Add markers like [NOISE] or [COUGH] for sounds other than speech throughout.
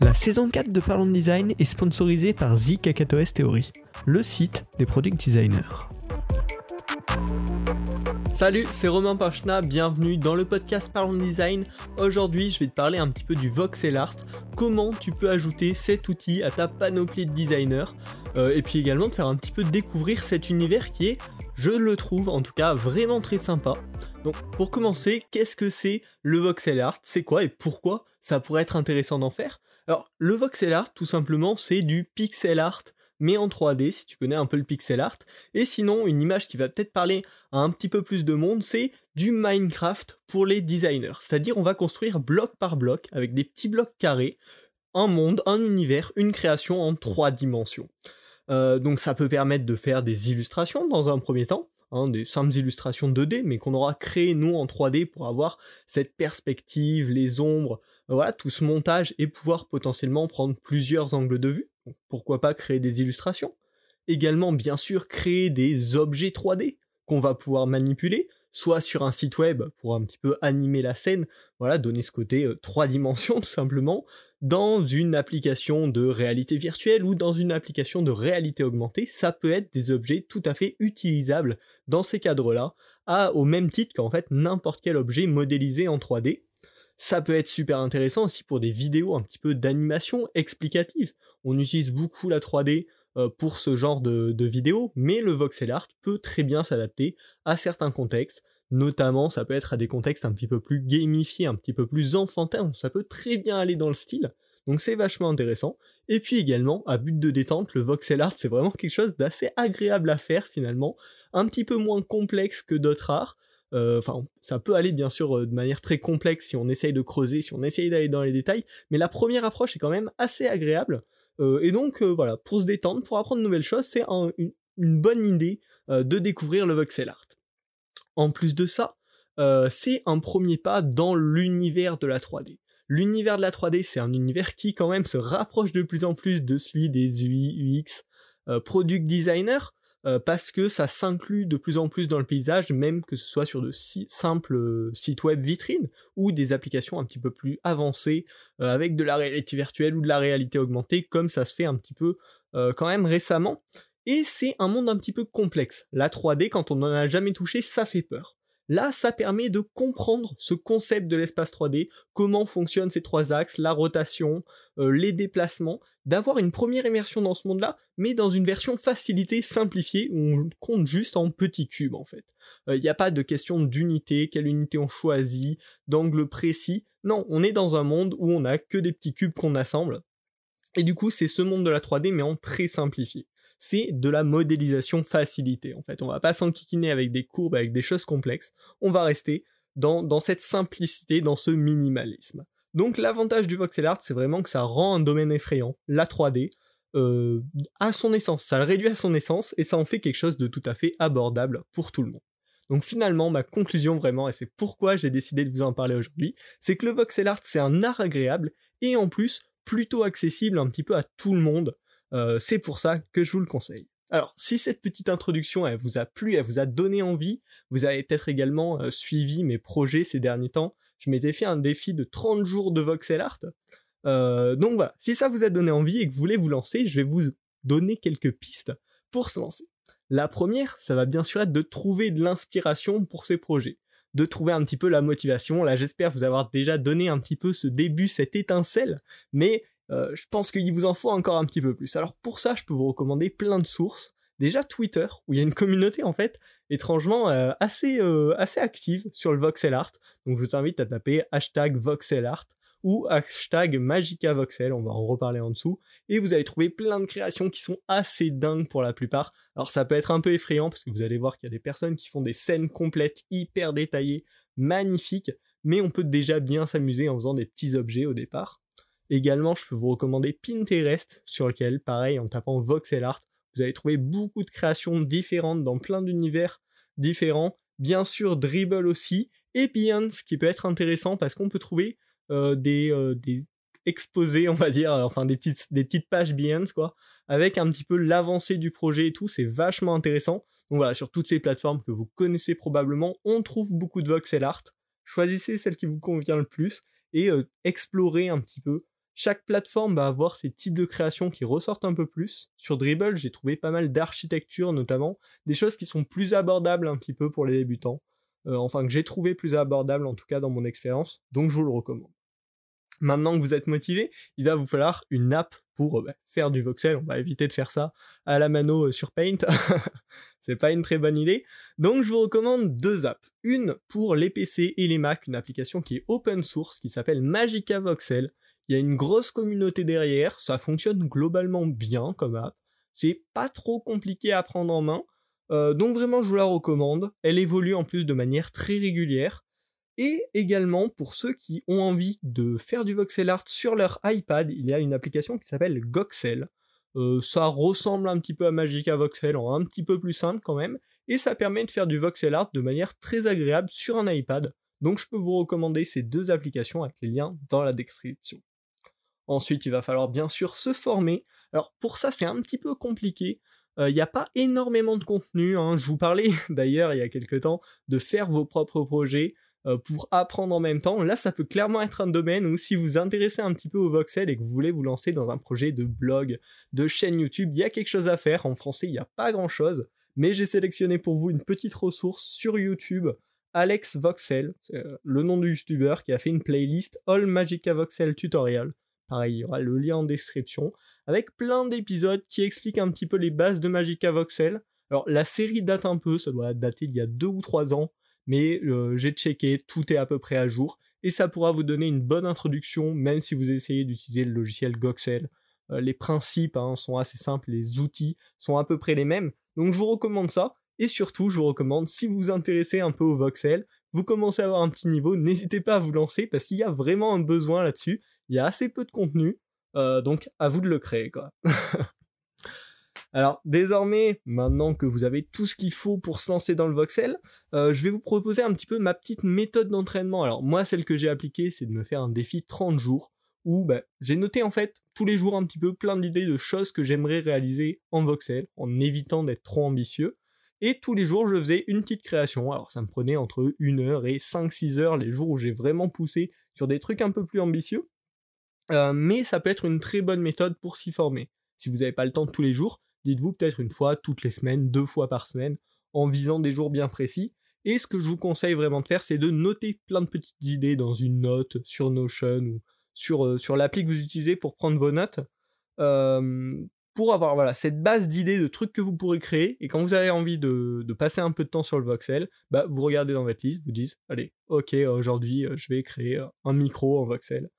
La saison 4 de Parlons de Design est sponsorisée par The Theory, le site des product designers. Salut, c'est Romain Pachna, bienvenue dans le podcast Parlons de Design. Aujourd'hui, je vais te parler un petit peu du voxel art, comment tu peux ajouter cet outil à ta panoplie de designers, euh, et puis également te faire un petit peu découvrir cet univers qui est, je le trouve en tout cas, vraiment très sympa. Donc pour commencer, qu'est-ce que c'est le voxel art? C'est quoi et pourquoi ça pourrait être intéressant d'en faire? Alors, le voxel art, tout simplement, c'est du pixel art mais en 3D, si tu connais un peu le pixel art. Et sinon, une image qui va peut-être parler à un petit peu plus de monde, c'est du Minecraft pour les designers. C'est-à-dire, on va construire bloc par bloc, avec des petits blocs carrés, un monde, un univers, une création en trois dimensions. Euh, donc ça peut permettre de faire des illustrations dans un premier temps, hein, des simples illustrations 2D, mais qu'on aura créé nous en 3D pour avoir cette perspective, les ombres, voilà, tout ce montage et pouvoir potentiellement prendre plusieurs angles de vue. Pourquoi pas créer des illustrations. Également, bien sûr, créer des objets 3D qu'on va pouvoir manipuler, soit sur un site web pour un petit peu animer la scène, voilà, donner ce côté euh, trois dimensions [LAUGHS] tout simplement, dans une application de réalité virtuelle ou dans une application de réalité augmentée, ça peut être des objets tout à fait utilisables dans ces cadres-là, au même titre qu'en fait n'importe quel objet modélisé en 3D. Ça peut être super intéressant aussi pour des vidéos un petit peu d'animation explicative. On utilise beaucoup la 3D euh, pour ce genre de, vidéos, mais le voxel art peut très bien s'adapter à certains contextes. Notamment, ça peut être à des contextes un petit peu plus gamifiés, un petit peu plus enfantins. Ça peut très bien aller dans le style. Donc c'est vachement intéressant. Et puis également, à but de détente, le voxel art, c'est vraiment quelque chose d'assez agréable à faire finalement. Un petit peu moins complexe que d'autres arts. Euh, enfin, ça peut aller bien sûr euh, de manière très complexe si on essaye de creuser, si on essaye d'aller dans les détails, mais la première approche est quand même assez agréable. Euh, et donc voilà, pour se détendre, pour apprendre de nouvelles choses, c'est une, bonne idée de découvrir le voxel art. En plus de ça, c'est un premier pas dans l'univers de la 3D. L'univers de la 3D, c'est un univers qui quand même se rapproche de plus en plus de celui des UI, UX, product designer, euh, parce que ça s'inclut de plus en plus dans le paysage, même que ce soit sur de simples euh, sites web vitrines ou des applications un petit peu plus avancées euh, avec de la réalité virtuelle ou de la réalité augmentée, comme ça se fait un petit peu quand même récemment. Et c'est un monde un petit peu complexe. La 3D, quand on n'en a jamais touché, ça fait peur. Là, ça permet de comprendre ce concept de l'espace 3D, comment fonctionnent ces trois axes, la rotation, euh, les déplacements, d'avoir une première immersion dans ce monde-là, mais dans une version facilitée, simplifiée, où on compte juste en petits cubes en fait. Il euh, n'y a pas de question d'unité, quelle unité on choisit, d'angle précis. Non, on est dans un monde où on n'a que des petits cubes qu'on assemble. Et du coup, c'est ce monde de la 3D, mais en très simplifié c'est de la modélisation facilitée. En fait, on va pas s'enquiquiner avec des courbes, avec des choses complexes. On va rester dans, cette simplicité, dans ce minimalisme. Donc l'avantage du voxel art, c'est vraiment que ça rend un domaine effrayant, la 3D, euh, à son essence. Ça le réduit à son essence et ça en fait quelque chose de tout à fait abordable pour tout le monde. Donc finalement, ma conclusion vraiment, et c'est pourquoi j'ai décidé de vous en parler aujourd'hui, c'est que le voxel art, c'est un art agréable et en plus plutôt accessible un petit peu à tout le monde. Euh, c'est pour ça que je vous le conseille. Alors, si cette petite introduction elle vous a plu, elle vous a donné envie, vous avez peut-être également euh, suivi mes projets ces derniers temps. Je m'étais fait un défi de 30 jours de voxel art. Euh, donc voilà, si ça vous a donné envie et que vous voulez vous lancer, je vais vous donner quelques pistes pour se lancer. La première, ça va bien sûr être de trouver de l'inspiration pour ces projets, de trouver un petit peu la motivation. Là, j'espère vous avoir déjà donné un petit peu ce début, cette étincelle, mais euh, je pense qu'il vous en faut encore un petit peu plus. Alors pour ça, je peux vous recommander plein de sources. Déjà Twitter, où il y a une communauté en fait, étrangement euh, assez, euh, assez active sur le voxel art. Donc je vous invite à taper hashtag voxel art ou hashtag magicavoxel, on va en reparler en dessous, et vous allez trouver plein de créations qui sont assez dingues pour la plupart. Alors ça peut être un peu effrayant parce que vous allez voir qu'il y a des personnes qui font des scènes complètes hyper détaillées, magnifiques, mais on peut déjà bien s'amuser en faisant des petits objets au départ. Également, je peux vous recommander Pinterest, sur lequel, pareil, en tapant voxel art, vous allez trouver beaucoup de créations différentes dans plein d'univers différents. Bien sûr, Dribble aussi, et Behance, qui peut être intéressant parce qu'on peut trouver euh, des, euh, des exposés, on va dire, enfin des petites, des petites pages Behance, quoi, avec un petit peu l'avancée du projet et tout, c'est vachement intéressant. Donc voilà, sur toutes ces plateformes que vous connaissez probablement, on trouve beaucoup de voxel art. Choisissez celle qui vous convient le plus et euh, explorez un petit peu. Chaque plateforme va avoir ses types de création qui ressortent un peu plus. Sur Dribble, j'ai trouvé pas mal d'architecture notamment, des choses qui sont plus abordables un petit peu pour les débutants. Euh, enfin que j'ai trouvé plus abordables en tout cas dans mon expérience, donc je vous le recommande. Maintenant que vous êtes motivé, il va vous falloir une app pour euh, bah, faire du voxel. On va éviter de faire ça à la mano euh, sur Paint. [LAUGHS] c'est pas une très bonne idée. Donc je vous recommande deux apps. Une pour les PC et les Mac, une application qui est open source qui s'appelle Magica Voxel. Il y a une grosse communauté derrière, ça fonctionne globalement bien comme app. C'est pas trop compliqué à prendre en main. Euh, donc vraiment je vous la recommande. Elle évolue en plus de manière très régulière. Et également, pour ceux qui ont envie de faire du voxel art sur leur iPad, il y a une application qui s'appelle Goxel. Euh, ça ressemble un petit peu à Magica Voxel, un petit peu plus simple quand même, et ça permet de faire du voxel art de manière très agréable sur un iPad. Donc je peux vous recommander ces deux applications avec les liens dans la description. Ensuite, il va falloir bien sûr se former. Alors pour ça, c'est un petit peu compliqué. Euh, il n'y a pas énormément de contenu. Hein. Je vous parlais [LAUGHS] d'ailleurs il y a quelques temps de faire vos propres projets. Euh, pour apprendre en même temps. Là, ça peut clairement être un domaine où si vous vous intéressez un petit peu au voxel et que vous voulez vous lancer dans un projet de blog, de chaîne YouTube, il y a quelque chose à faire. En français, il n'y a pas grand-chose, mais j'ai sélectionné pour vous une petite ressource sur YouTube. Alex Voxel, euh, le nom du YouTuber qui a fait une playlist All Magica Voxel Tutorial. Pareil, il y aura le lien en description, avec plein d'épisodes qui expliquent un petit peu les bases de Magica Voxel. Alors la série date un peu, ça doit dater d'il y a deux ou trois ans, mais euh, j'ai checké, tout est à peu près à jour, et ça pourra vous donner une bonne introduction, même si vous essayez d'utiliser le logiciel Goxel. Euh, les principes hein, sont assez simples, les outils sont à peu près les mêmes, donc je vous recommande ça, et surtout je vous recommande, si vous vous intéressez un peu au Voxel, vous commencez à avoir un petit niveau, n'hésitez pas à vous lancer, parce qu'il y a vraiment un besoin là-dessus, il y a assez peu de contenu, euh, donc à vous de le créer quoi. [LAUGHS] Alors désormais, maintenant que vous avez tout ce qu'il faut pour se lancer dans le voxel, euh, je vais vous proposer un petit peu ma petite méthode d'entraînement. Alors moi, celle que j'ai appliquée, c'est de me faire un défi 30 jours où bah, j'ai noté en fait tous les jours un petit peu plein d'idées de choses que j'aimerais réaliser en voxel, en évitant d'être trop ambitieux. Et tous les jours, je faisais une petite création. Alors ça me prenait entre 1 heure et 5-6 heures les jours où j'ai vraiment poussé sur des trucs un peu plus ambitieux. Euh, mais ça peut être une très bonne méthode pour s'y former. Si vous n'avez pas le temps de tous les jours, dites-vous peut-être une fois toutes les semaines, deux fois par semaine, en visant des jours bien précis. Et ce que je vous conseille vraiment de faire, c'est de noter plein de petites idées dans une note sur Notion ou sur, euh, sur l'appli que vous utilisez pour prendre vos notes. Euh, pour avoir voilà, cette base d'idées de trucs que vous pourrez créer, et quand vous avez envie de, passer un peu de temps sur le voxel, bah, vous regardez dans votre liste, vous dites, allez, ok, aujourd'hui euh, je vais créer un micro en voxel.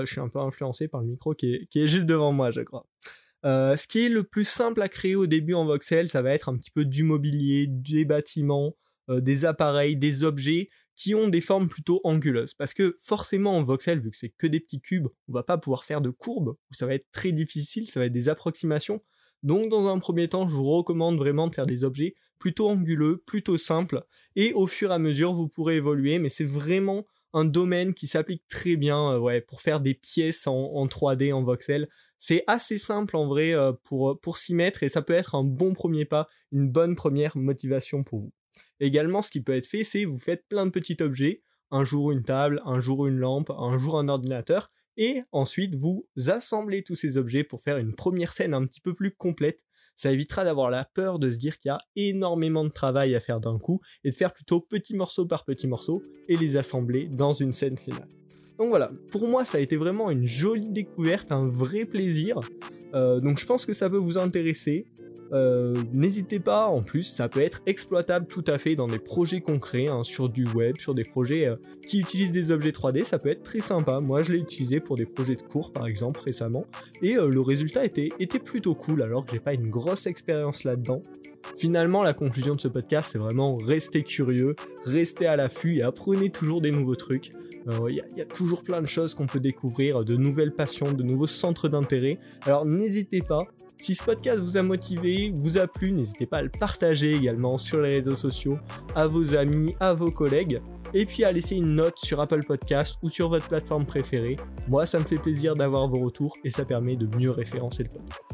Je suis un peu influencé par le micro qui est, qui est juste devant moi, je crois. Euh, ce qui est le plus simple à créer au début en voxel, ça va être un petit peu du mobilier, des bâtiments, euh, des appareils, des objets qui ont des formes plutôt anguleuses. Parce que forcément en voxel, vu que c'est que des petits cubes, on va pas pouvoir faire de courbes, ça va être très difficile, ça va être des approximations. Donc dans un premier temps, je vous recommande vraiment de faire des objets plutôt anguleux, plutôt simples, et au fur et à mesure, vous pourrez évoluer, mais c'est vraiment un domaine qui s'applique très bien euh, ouais, pour faire des pièces en, en 3D en voxel. C'est assez simple en vrai euh, pour, euh, pour s'y mettre et ça peut être un bon premier pas, une bonne première motivation pour vous. Également, ce qui peut être fait, c'est vous faites plein de petits objets, un jour une table, un jour une lampe, un jour un ordinateur, et ensuite vous assemblez tous ces objets pour faire une première scène un petit peu plus complète. Ça évitera d'avoir la peur de se dire qu'il y a énormément de travail à faire d'un coup et de faire plutôt petit morceau par petit morceau et les assembler dans une scène finale. Donc voilà, pour moi ça a été vraiment une jolie découverte, un vrai plaisir. Euh, donc je pense que ça peut vous intéresser. Euh, n'hésitez pas, en plus, ça peut être exploitable tout à fait dans des projets concrets, hein, sur du web, sur des projets euh, qui utilisent des objets 3D, ça peut être très sympa. Moi, je l'ai utilisé pour des projets de cours, par exemple, récemment, et le résultat était plutôt cool, alors que j'ai pas une grosse expérience là-dedans. Finalement, la conclusion de ce podcast, c'est vraiment rester curieux, rester à l'affût et apprenez toujours des nouveaux trucs. Euh, il y, a toujours plein de choses qu'on peut découvrir, de nouvelles passions, de nouveaux centres d'intérêt. Alors n'hésitez pas, si ce podcast vous a motivé, vous a plu, n'hésitez pas à le partager également sur les réseaux sociaux, à vos amis, à vos collègues, et puis à laisser une note sur Apple Podcast ou sur votre plateforme préférée. Moi, ça me fait plaisir d'avoir vos retours et ça permet de mieux référencer le podcast.